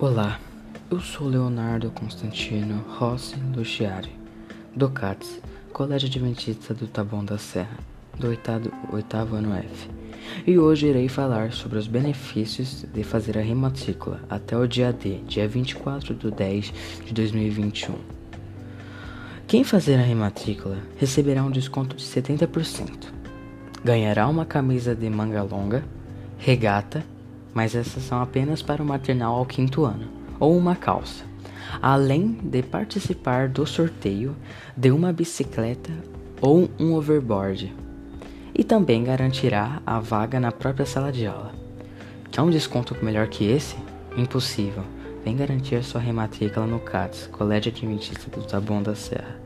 Olá, eu sou Leonardo Constantino Rossi Luciari, do CATS, Colégio Adventista do Taboão da Serra, do oitavo, oitavo ano F. E hoje irei falar sobre os benefícios de fazer a rematrícula até o dia D, dia 24 de 10 de 2021. Quem fazer a rematrícula receberá um desconto de 70%. Ganhará uma camisa de manga longa, regata mas essas são apenas para o maternal ao quinto ano, ou uma calça, além de participar do sorteio de uma bicicleta ou um overboard, e também garantirá a vaga na própria sala de aula. Quer um desconto melhor que esse? Impossível. Vem garantir sua rematrícula no CATS, Colégio Adventista do Taboão da Serra.